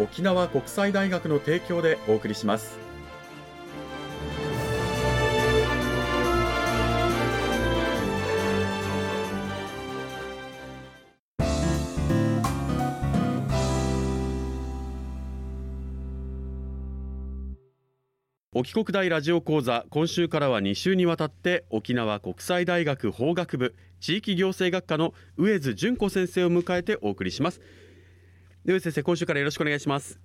沖縄国際大学の提供でお送りします。沖国大ラジオ講座今週からは2週にわたって沖縄国際大学法学部地域行政学科の上津純子先生を迎えてお送りします。上津先生今週からよろしくお願いします。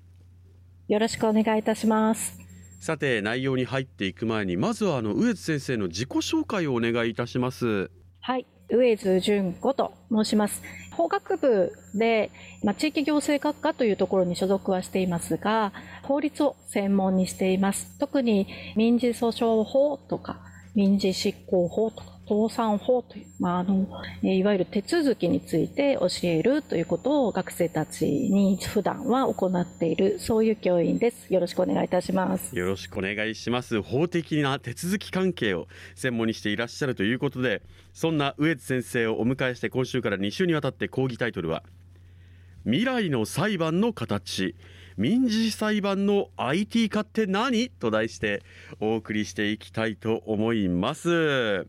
よろしくお願いいたします。さて内容に入っていく前にまずはあの上津先生の自己紹介をお願いいたします。はい上津純子と申します。法学部で、まあ、地域行政学科というところに所属はしていますが法律を専門にしています。特に民事訴訟法とか民事執行法とか倒産法という、まあ、あのいわゆる手続きについて教えるということを学生たちに普段は行っているそういう教員です。よろしくお願いいたします。よろしくお願いします。法的な手続き関係を専門にしていらっしゃるということでそんな上津先生をお迎えして今週から2週にわたって講義タイトルは未来の裁判の形民事裁判の IT 化って何？と題してお送りしていきたいと思います。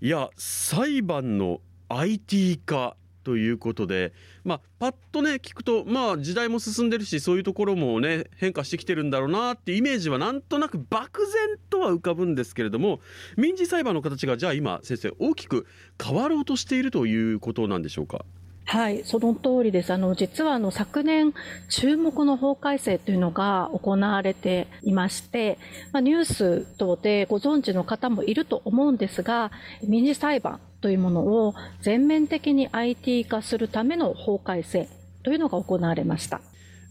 いや裁判の IT 化ということで、まあ、パッとね聞くと、まあ、時代も進んでるしそういうところもね変化してきてるんだろうなってイメージはなんとなく漠然とは浮かぶんですけれども民事裁判の形がじゃあ今先生大きく変わろうとしているということなんでしょうか？はい、その通りです。あの、実はあの、昨年、注目の法改正というのが行われていまして、まあ、ニュース等でご存知の方もいると思うんですが、民事裁判というものを全面的に IT 化するための法改正というのが行われました。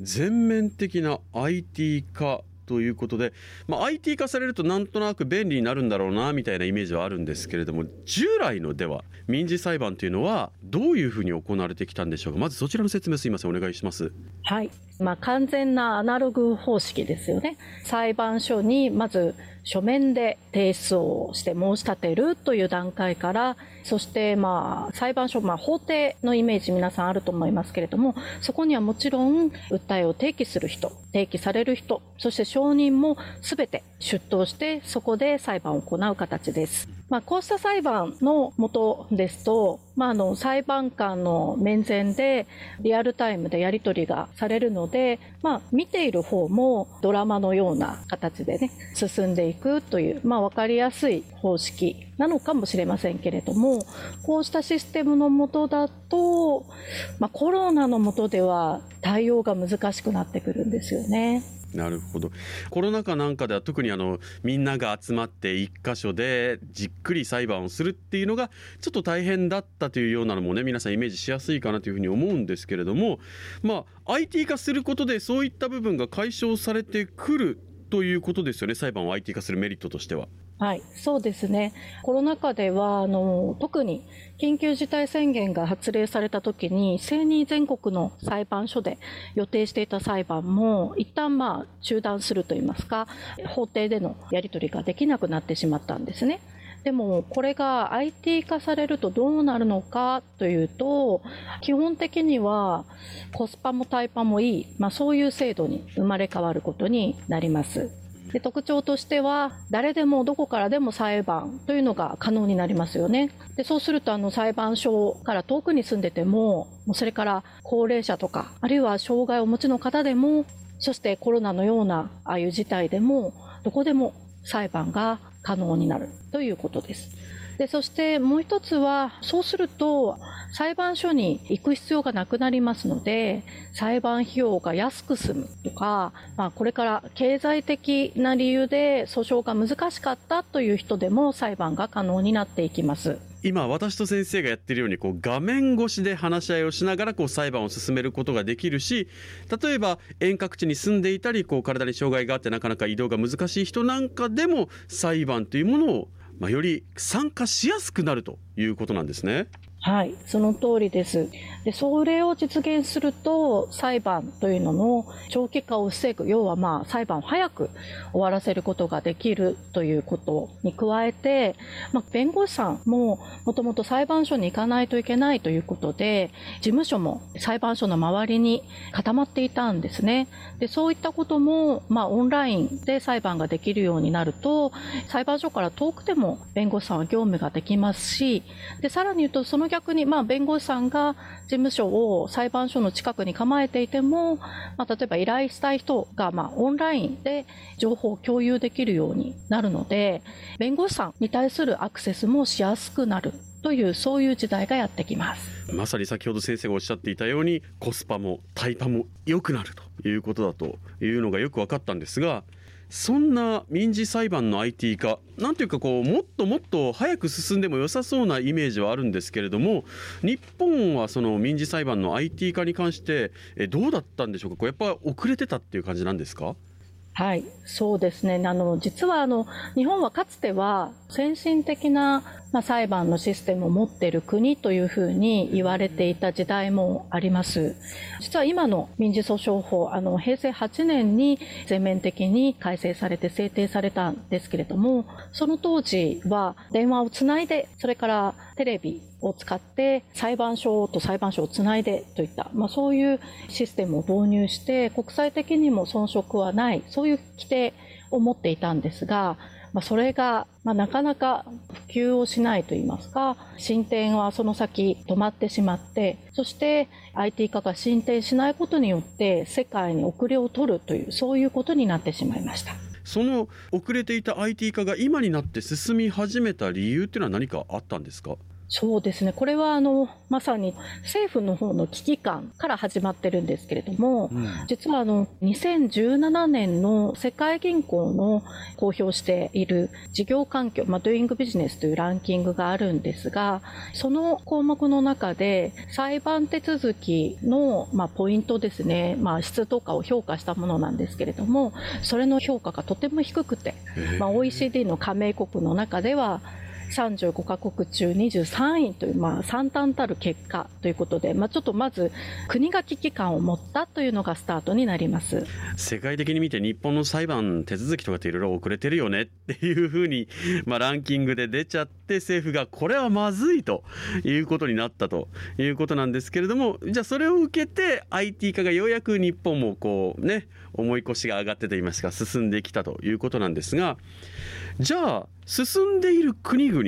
全面的な IT 化ということで、まあ、IT 化されるとなんとなく便利になるんだろうなみたいなイメージはあるんですけれども従来のでは民事裁判というのはどういうふうに行われてきたんでしょうか？まずそちらの説明すいません。お願いします。はい。まあ、完全なアナログ方式ですよね裁判所にまず書面で提出をして申し立てるという段階から、そしてまあ裁判所、まあ法廷のイメージ皆さんあると思いますけれども、そこにはもちろん訴えを提起する人、提起される人、そして証人も全て出頭してそこで裁判を行う形です。まあ、こうした裁判のもとですと、まあ、あの裁判官の面前でリアルタイムでやり取りがされるので、まあ、見ている方もドラマのような形でね進んでいくという、まあ、分かりやすい方式なのかもしれませんけれどもこうしたシステムのもとだと、まあ、コロナのもとでは対応が難しくなってくるんですよね。なるほどコロナ禍なんかでは特にあのみんなが集まって1箇所でじっくり裁判をするっていうのがちょっと大変だったというようなのもね皆さんイメージしやすいかなというふうに思うんですけれどもまあ IT 化することでそういった部分が解消されてくるということですよね裁判を IT 化するメリットとしては。はい、そうですね。コロナ禍では、あの、特に緊急事態宣言が発令された時に、正に全国の裁判所で予定していた裁判も、一旦まあ中断するといいますか、法廷でのやり取りができなくなってしまったんですね。でもこれが IT 化されるとどうなるのかというと基本的にはコスパもタイパもいい、まあ、そういう制度に生まれ変わることになります。で特徴としては誰でもどこからでも裁判というのが可能になりますよねでそうするとあの裁判所から遠くに住んでてももうそれから高齢者とかあるいは障害をお持ちの方でもそしてコロナのようなああいう事態でもどこでも裁判が可能になるということです。でそしてもう一つはそうすると裁判所に行く必要がなくなりますので裁判費用が安く済むとか、まあ、これから経済的な理由で訴訟が難しかったという人でも裁判が可能になっていきます。今私と先生がやっているようにこう画面越しで話し合いをしながらこう裁判を進めることができるし例えば遠隔地に住んでいたりこう体に障害があってなかなか移動が難しい人なんかでも裁判というものをまあ、より参加しやすくなると。いうことなんですね。はい、その通りです。で、それを実現すると、裁判というのの長期化を防ぐ、要はまあ、裁判を早く終わらせることができるということに加えて、まあ、弁護士さんももともと裁判所に行かないといけないということで、事務所も裁判所の周りに固まっていたんですね。で、そういったことも、まあ、オンラインで裁判ができるようになると、裁判所から遠くても弁護士さんは業務ができますし、で、さらに言うと、その逆に、まあ、弁護士さんが事務所を裁判所の近くに構えていても、まあ、例えば依頼したい人が、まあ、オンラインで情報を共有できるようになるので、弁護士さんに対するアクセスもしやすくなるというそういう時代がやってきます。まさに先ほど先生がおっしゃっていたようにコスパもタイパも良くなるということだというのがよく分かったんですがそんな民事裁判の IT 化なんていうかこうもっともっと早く進んでも良さそうなイメージはあるんですけれども日本はその民事裁判の IT 化に関してどうだったんでしょうか？こうやっぱ遅れてたっていう感じなんですか？はい、そうですね。あの、実はあの、日本はかつては先進的な、まあ、裁判のシステムを持っている国というふうに言われていた時代もあります。実は今の民事訴訟法、あの、平成8年に全面的に改正されて制定されたんですけれども、その当時は電話をつないで、それからテレビを使って裁判所と裁判所をつないでといった、まあ、そういうシステムを導入して国際的にも遜色はないそういう規定を持っていたんですが、まあ、それが、まあ、なかなか普及をしないといいますか進展はその先止まってしまってそして IT 化が進展しないことによって世界に遅れを取るというそういうことになってしまいました。その遅れていた IT 化が今になって進み始めた理由っていうのは何かあったんですか？そうですね。これはあの、まさに政府の方の危機感から始まってるんですけれども、うん、実はあの、2017年の世界銀行の公表している事業環境、まあ、Doing Business というランキングがあるんですが、その項目の中で裁判手続きの、まあ、ポイントですね、まあ、質とかを評価したものなんですけれども、それの評価がとても低くて、まあ、OECD の加盟国の中では、35カ国中23位という、まあ、惨憺たる結果ということで、まあ、ちょっとまず国が危機感を持ったというのがスタートになります。世界的に見て日本の裁判手続きとかっていろいろ遅れてるよねっていうふうに、まあ、ランキングで出ちゃって政府がこれはまずいということになったということなんですけれどもじゃあそれを受けて IT 化がようやく日本もこうね重い腰が上がってといいますか進んできたということなんですがじゃあ進んでいる国々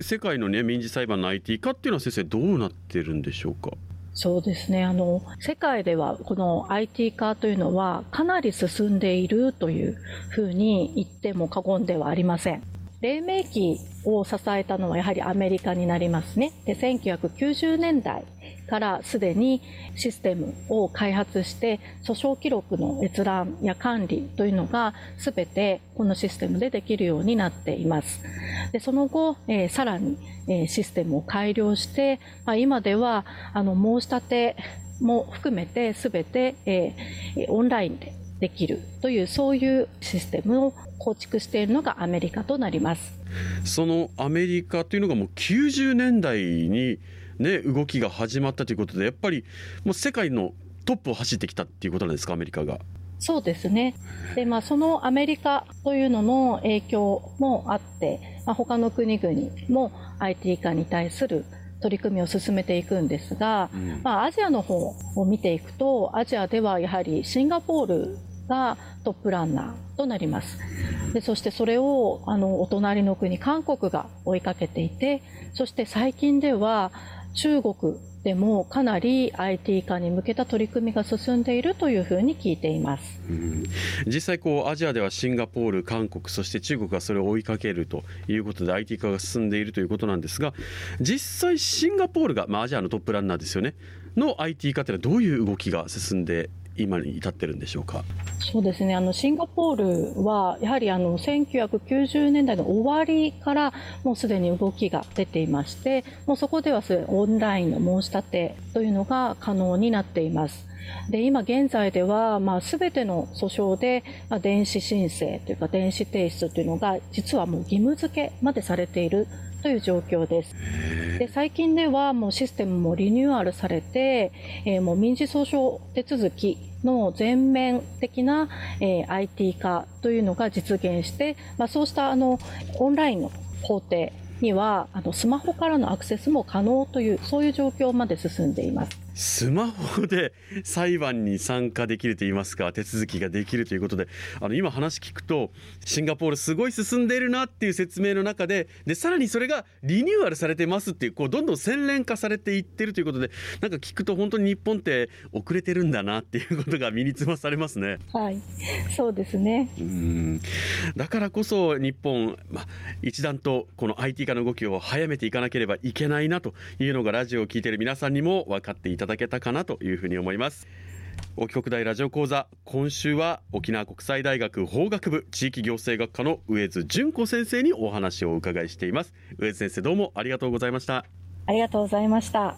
世界のね民事裁判の IT 化っていうのは先生どうなってるんでしょうか？そうですねあの世界ではこの IT 化というのはかなり進んでいるというふうに言っても過言ではありません。黎明期を支えたのはやはりアメリカになりますね。で1990年代からすでにシステムを開発して訴訟記録の閲覧や管理というのが全てこのシステムでできるようになっています。でその後、えー、さらに、えー、システムを改良して、まあ、今ではあの申し立ても含めて全て、えー、オンラインでできるというそういうシステムを構築しているのがアメリカとなりますそのアメリカというのがもう90年代に、ね、動きが始まったということでやっぱりもう世界のトップを走ってきたっていうことなんですかアメリカが。そうですね。で、まあ、そのアメリカというのの影響もあって、まあ、他の国々も IT 化に対する取り組みを進めていくんですが、うん、まあ、アジアの方を見ていくと、アジアではやはりシンガポールがトップランナーとなります。でそしてそれをあのお隣の国韓国が追いかけていてそして最近では中国でもかなり IT 化に向けた取り組みが進んでいるというふうに聞いています、うん、実際こうアジアではシンガポール韓国そして中国がそれを追いかけるということで IT 化が進んでいるということなんですが実際シンガポールが、まあ、アジアのトップランナーですよね。の IT 化というのはどういう動きが進んで今に至ってるんでしょうか？そうですねあのシンガポールはやはりあの1990年代の終わりからもうすでに動きが出ていましてもうそこではオンラインの申し立てというのが可能になっています。で今現在では、まあ、全ての訴訟で、まあ、電子申請というか電子提出というのが実はもう義務付けまでされているという状況です。で最近ではもうシステムもリニューアルされて、えー、もう民事訴訟手続きの全面的な、えー、IT 化というのが実現して、まあ、そうしたあのオンラインの法廷にはあのスマホからのアクセスも可能というそういう状況まで進んでいます。スマホで裁判に参加できるといいますか手続きができるということであの今話聞くとシンガポールすごい進んでいるなっていう説明の中ででさらにそれがリニューアルされてますっていうこうどんどん洗練化されていってるということでなんか聞くと本当に日本って遅れてるんだなっていうことが身につまされますね。はい。そうですね。うん。だからこそ日本、ま、一段とこの IT 化の動きを早めていかなければいけないなというのがラジオを聞いている皆さんにも分かっていただけたかなというふうに思います。沖国大ラジオ講座今週は沖縄国際大学法学部地域行政学科の上津純子先生にお話をお伺いしています。上津先生どうもありがとうございました。ありがとうございました。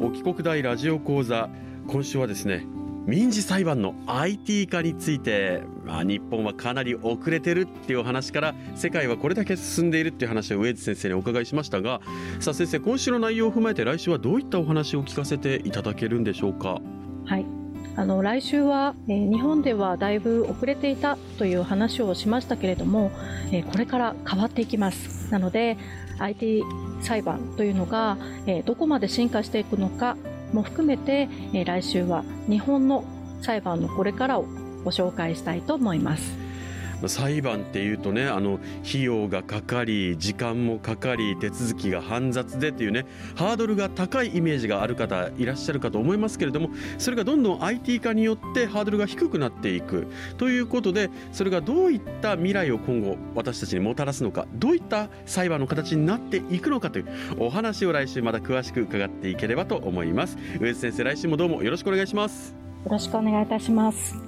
沖国大ラジオ講座今週はですね民事裁判の IT 化について、まあ、日本はかなり遅れてるっていう話から世界はこれだけ進んでいるっていう話を上津先生にお伺いしましたがさあ先生今週の内容を踏まえて来週はどういったお話を聞かせていただけるんでしょうか？はいあの来週は、えー、日本ではだいぶ遅れていたという話をしましたけれども、えー、これから変わっていきますなので IT 裁判というのが、えー、どこまで進化していくのかも含めて、え来週は日本の裁判のこれからをご紹介したいと思います。裁判っていうとねあの費用がかかり時間もかかり手続きが煩雑でっていうねハードルが高いイメージがある方いらっしゃるかと思いますけれどもそれがどんどん IT 化によってハードルが低くなっていく。ということでそれがどういった未来を今後私たちにもたらすのかどういった裁判の形になっていくのかというお話を来週また詳しく伺っていければと思います。上津先生来週もどうもよろしくお願いします。よろしくお願いいたします。